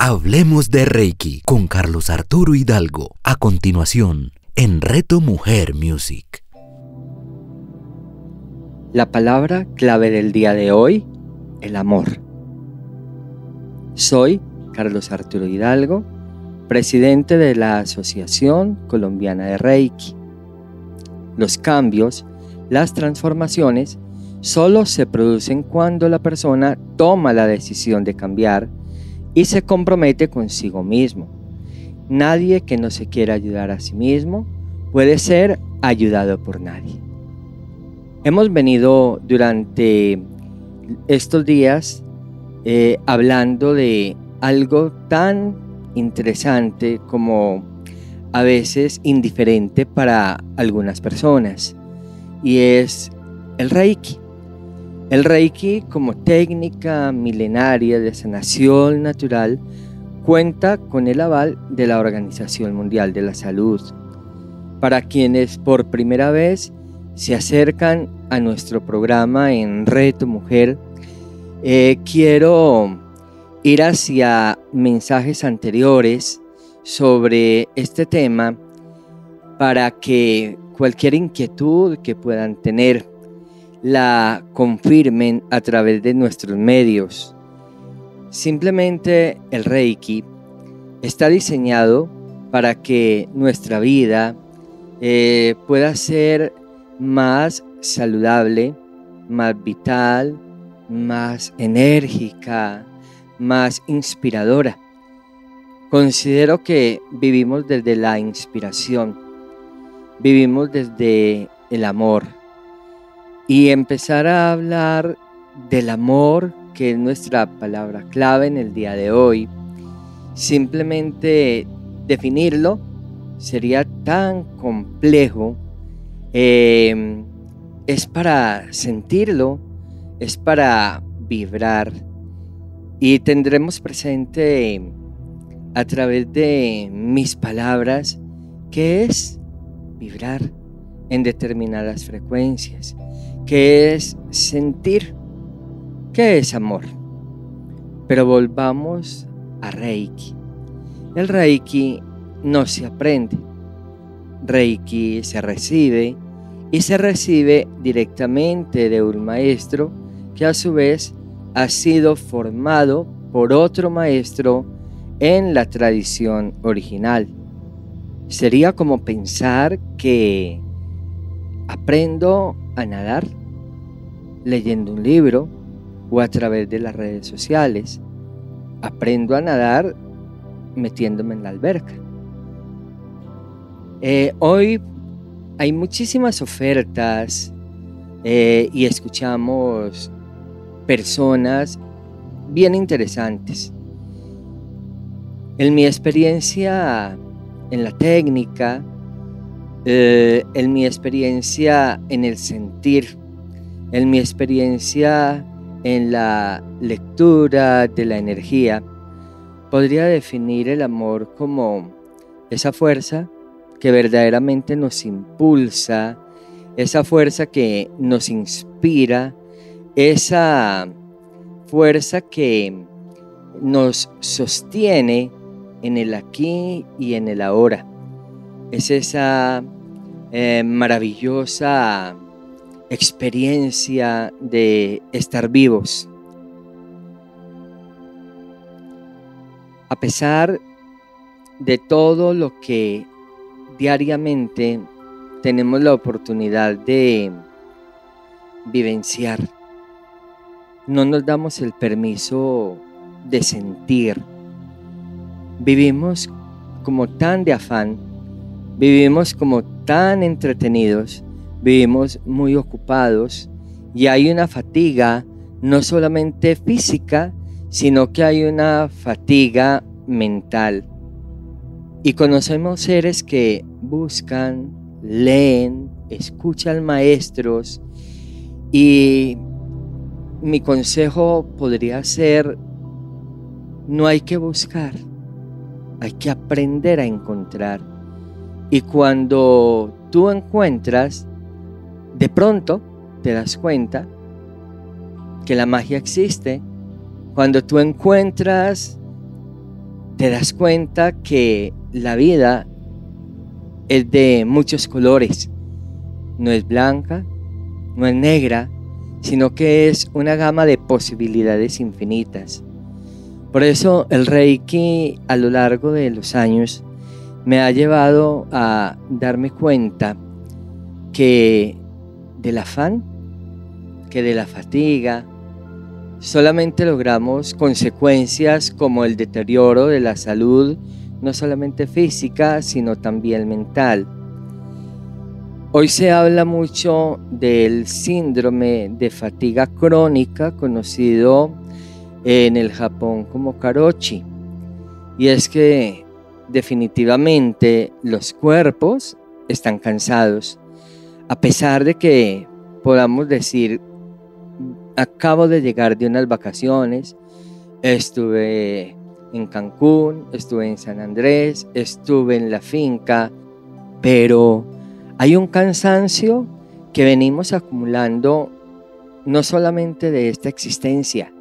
Hablemos de Reiki con Carlos Arturo Hidalgo. A continuación, en Reto Mujer Music. La palabra clave del día de hoy, el amor. Soy Carlos Arturo Hidalgo, presidente de la Asociación Colombiana de Reiki. Los cambios, las transformaciones, solo se producen cuando la persona toma la decisión de cambiar y se compromete consigo mismo. Nadie que no se quiera ayudar a sí mismo puede ser ayudado por nadie. Hemos venido durante estos días eh, hablando de algo tan interesante como a veces indiferente para algunas personas y es el Reiki. El Reiki como técnica milenaria de sanación natural cuenta con el aval de la Organización Mundial de la Salud. Para quienes por primera vez se acercan a nuestro programa en Reto Mujer, eh, quiero ir hacia mensajes anteriores sobre este tema para que cualquier inquietud que puedan tener la confirmen a través de nuestros medios. Simplemente el Reiki está diseñado para que nuestra vida eh, pueda ser más saludable, más vital, más enérgica, más inspiradora. Considero que vivimos desde la inspiración, vivimos desde el amor, y empezar a hablar del amor, que es nuestra palabra clave en el día de hoy, simplemente definirlo sería tan complejo. Em, es para sentirlo, es para vibrar y tendremos presente a través de mis palabras que es vibrar en determinadas frecuencias ¿Qué es sentir? ¿Qué es amor? Pero volvamos a Reiki. El Reiki no se aprende. Reiki se recibe y se recibe directamente de un maestro que a su vez ha sido formado por otro maestro en la tradición original. Sería como pensar que aprendo a nadar leyendo un libro o a través de las redes sociales. Aprendo a nadar metiéndome en la alberca. Eh, hoy hay muchísimas ofertas eh, y escuchamos personas bien interesantes. En mi experiencia en la técnica, eh, en mi experiencia en el sentir, en mi experiencia en la lectura de la energía, podría definir el amor como esa fuerza que verdaderamente nos impulsa, esa fuerza que nos inspira, esa fuerza que nos sostiene en el aquí y en el ahora. Es esa eh, maravillosa experiencia de estar vivos. A pesar de todo lo que diariamente tenemos la oportunidad de vivenciar, no nos damos el permiso de sentir. Vivimos como tan de afán Vivimos como tan entretenidos, vivimos muy ocupados y hay una fatiga no solamente física, sino que hay una fatiga mental. Y conocemos seres que buscan, leen, escuchan maestros y mi consejo podría ser, no hay que buscar, hay que aprender a encontrar. Y cuando tú encuentras, de pronto te das cuenta que la magia existe. Cuando tú encuentras te das cuenta que la vida es de muchos colores. No es blanca, no es negra, sino que es una gama de posibilidades infinitas. Por eso el Reiki a lo largo de los años me ha llevado a darme cuenta que del afán, que de la fatiga, solamente logramos consecuencias como el deterioro de la salud, no solamente física, sino también mental. Hoy se habla mucho del síndrome de fatiga crónica, conocido en el Japón como karochi. Y es que definitivamente los cuerpos están cansados. A pesar de que podamos decir, acabo de llegar de unas vacaciones, estuve en Cancún, estuve en San Andrés, estuve en la finca, pero hay un cansancio que venimos acumulando no solamente de esta existencia,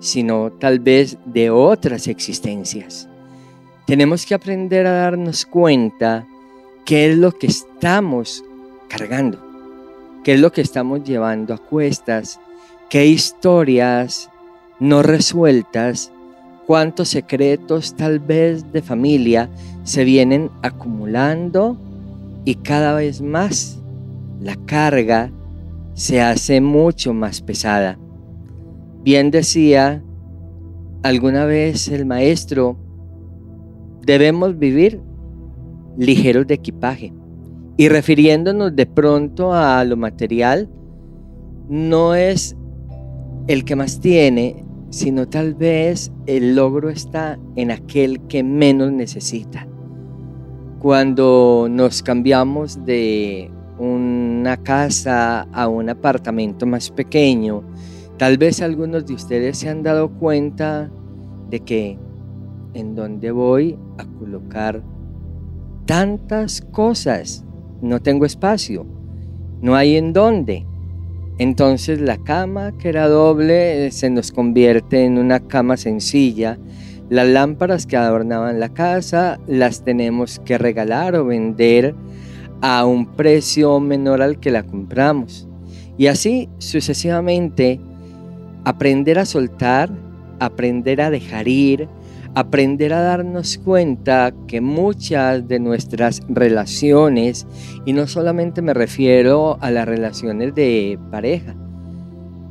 sino tal vez de otras existencias. Tenemos que aprender a darnos cuenta qué es lo que estamos cargando, qué es lo que estamos llevando a cuestas, qué historias no resueltas, cuántos secretos tal vez de familia se vienen acumulando y cada vez más la carga se hace mucho más pesada. Bien decía alguna vez el maestro, debemos vivir ligeros de equipaje. Y refiriéndonos de pronto a lo material, no es el que más tiene, sino tal vez el logro está en aquel que menos necesita. Cuando nos cambiamos de una casa a un apartamento más pequeño, Tal vez algunos de ustedes se han dado cuenta de que en donde voy a colocar tantas cosas, no tengo espacio, no hay en dónde. Entonces la cama que era doble se nos convierte en una cama sencilla. Las lámparas que adornaban la casa las tenemos que regalar o vender a un precio menor al que la compramos. Y así sucesivamente aprender a soltar, aprender a dejar ir, aprender a darnos cuenta que muchas de nuestras relaciones, y no solamente me refiero a las relaciones de pareja,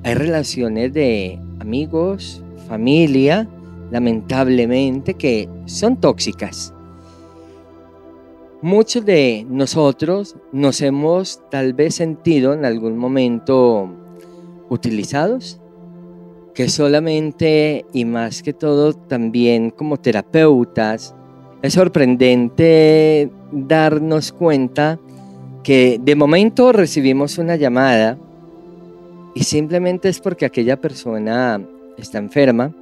hay relaciones de amigos, familia, lamentablemente, que son tóxicas. Muchos de nosotros nos hemos tal vez sentido en algún momento utilizados, que solamente y más que todo también como terapeutas, es sorprendente darnos cuenta que de momento recibimos una llamada y simplemente es porque aquella persona está enferma,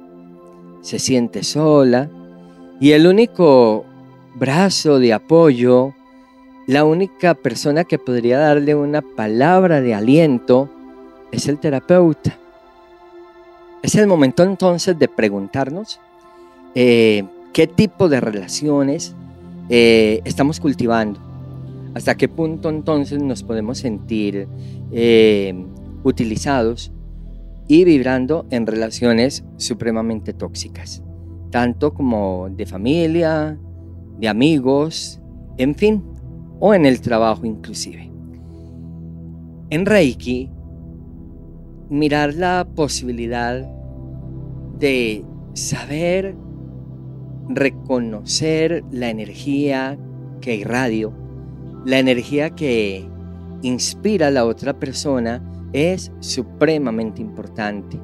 se siente sola y el único brazo de apoyo, la única persona que podría darle una palabra de aliento es el terapeuta. Es el momento entonces de preguntarnos eh, qué tipo de relaciones eh, estamos cultivando, hasta qué punto entonces nos podemos sentir eh, utilizados y vibrando en relaciones supremamente tóxicas, tanto como de familia, de amigos, en fin, o en el trabajo inclusive. En Reiki mirar la posibilidad de saber reconocer la energía que irradio, la energía que inspira a la otra persona es supremamente importante,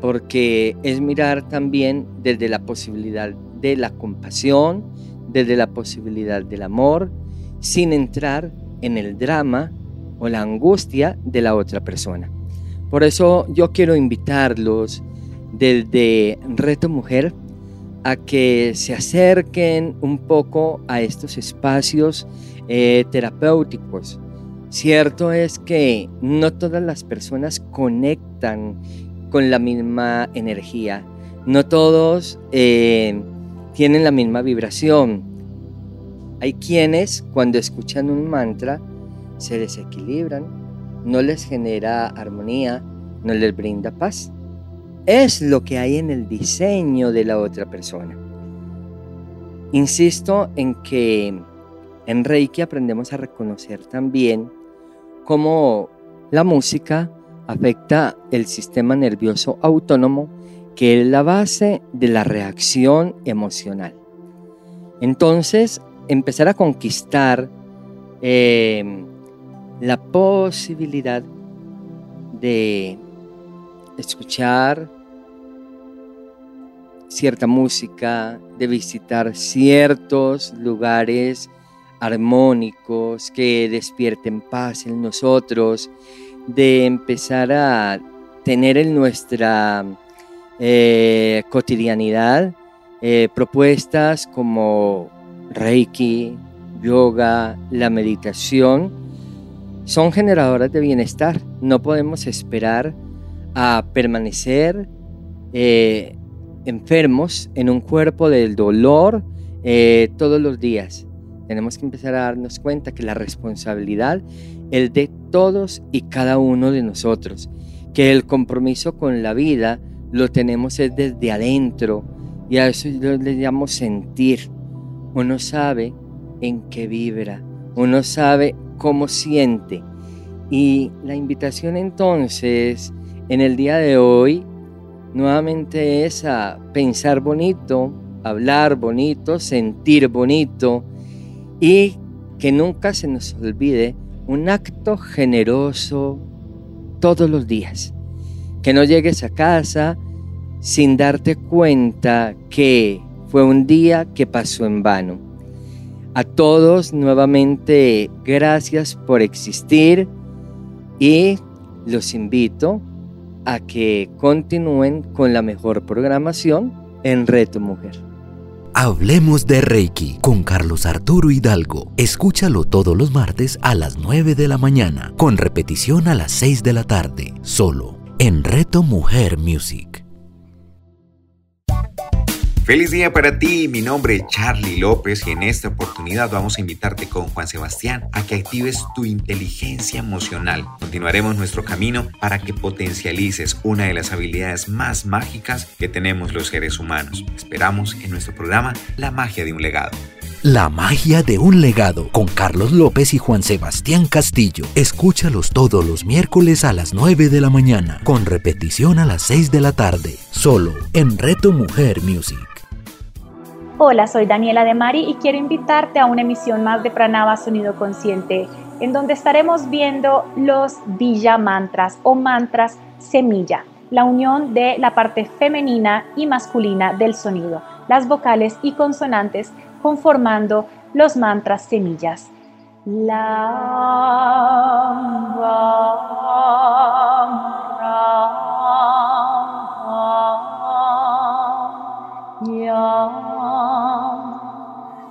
porque es mirar también desde la posibilidad de la compasión, desde la posibilidad del amor, sin entrar en el drama o la angustia de la otra persona. Por eso yo quiero invitarlos desde Reto Mujer a que se acerquen un poco a estos espacios eh, terapéuticos. Cierto es que no todas las personas conectan con la misma energía. No todos eh, tienen la misma vibración. Hay quienes cuando escuchan un mantra se desequilibran, no les genera armonía, no les brinda paz. Es lo que hay en el diseño de la otra persona. Insisto en que en Reiki aprendemos a reconocer también cómo la música afecta el sistema nervioso autónomo, que es la base de la reacción emocional. Entonces, empezar a conquistar em, la posibilidad de escuchar cierta música, de visitar ciertos lugares armónicos que despierten paz en nosotros, de empezar a tener en nuestra eh, cotidianidad eh, propuestas como Reiki, yoga, la meditación, son generadoras de bienestar. No podemos esperar a permanecer eh, enfermos en un cuerpo del dolor todos los días. Tenemos que empezar a darnos cuenta que la responsabilidad es de todos y cada uno de nosotros, que el compromiso con la vida lo tenemos desde adentro y a eso le llamamos sentir. Uno sabe en qué vibra, uno sabe cómo siente. Y la invitación entonces en el día de hoy nuevamente es a pensar bonito, hablar bonito, sentir bonito, y que nunca se nos olvide un acto generoso todos los días. Que no llegues a casa sin darte cuenta que fue un día que pasó en vano. A todos nuevamente gracias por existir y los invito a que continúen con la mejor programación en Reto Mujer. Hablemos de Reiki con Carlos Arturo Hidalgo. Escúchalo todos los martes a las 9 de la mañana, con repetición a las 6 de la tarde, solo en Reto Mujer Music. Feliz día para ti, mi nombre es Charlie López y en esta oportunidad vamos a invitarte con Juan Sebastián a que actives tu inteligencia emocional. Continuaremos nuestro camino para que potencialices una de las habilidades más mágicas que tenemos los seres humanos. Esperamos en nuestro programa La magia de un legado. La magia de un legado con Carlos López y Juan Sebastián Castillo. Escúchalos todos los miércoles a las 9 de la mañana, con repetición a las 6 de la tarde, solo en Reto Mujer Music. Hola, soy Daniela de Mari y quiero invitarte a una emisión más de Pranava Sonido Consciente, en donde estaremos viendo los Villa Mantras o mantras semilla, la unión de la parte femenina y masculina del sonido, las vocales y consonantes conformando los mantras semillas.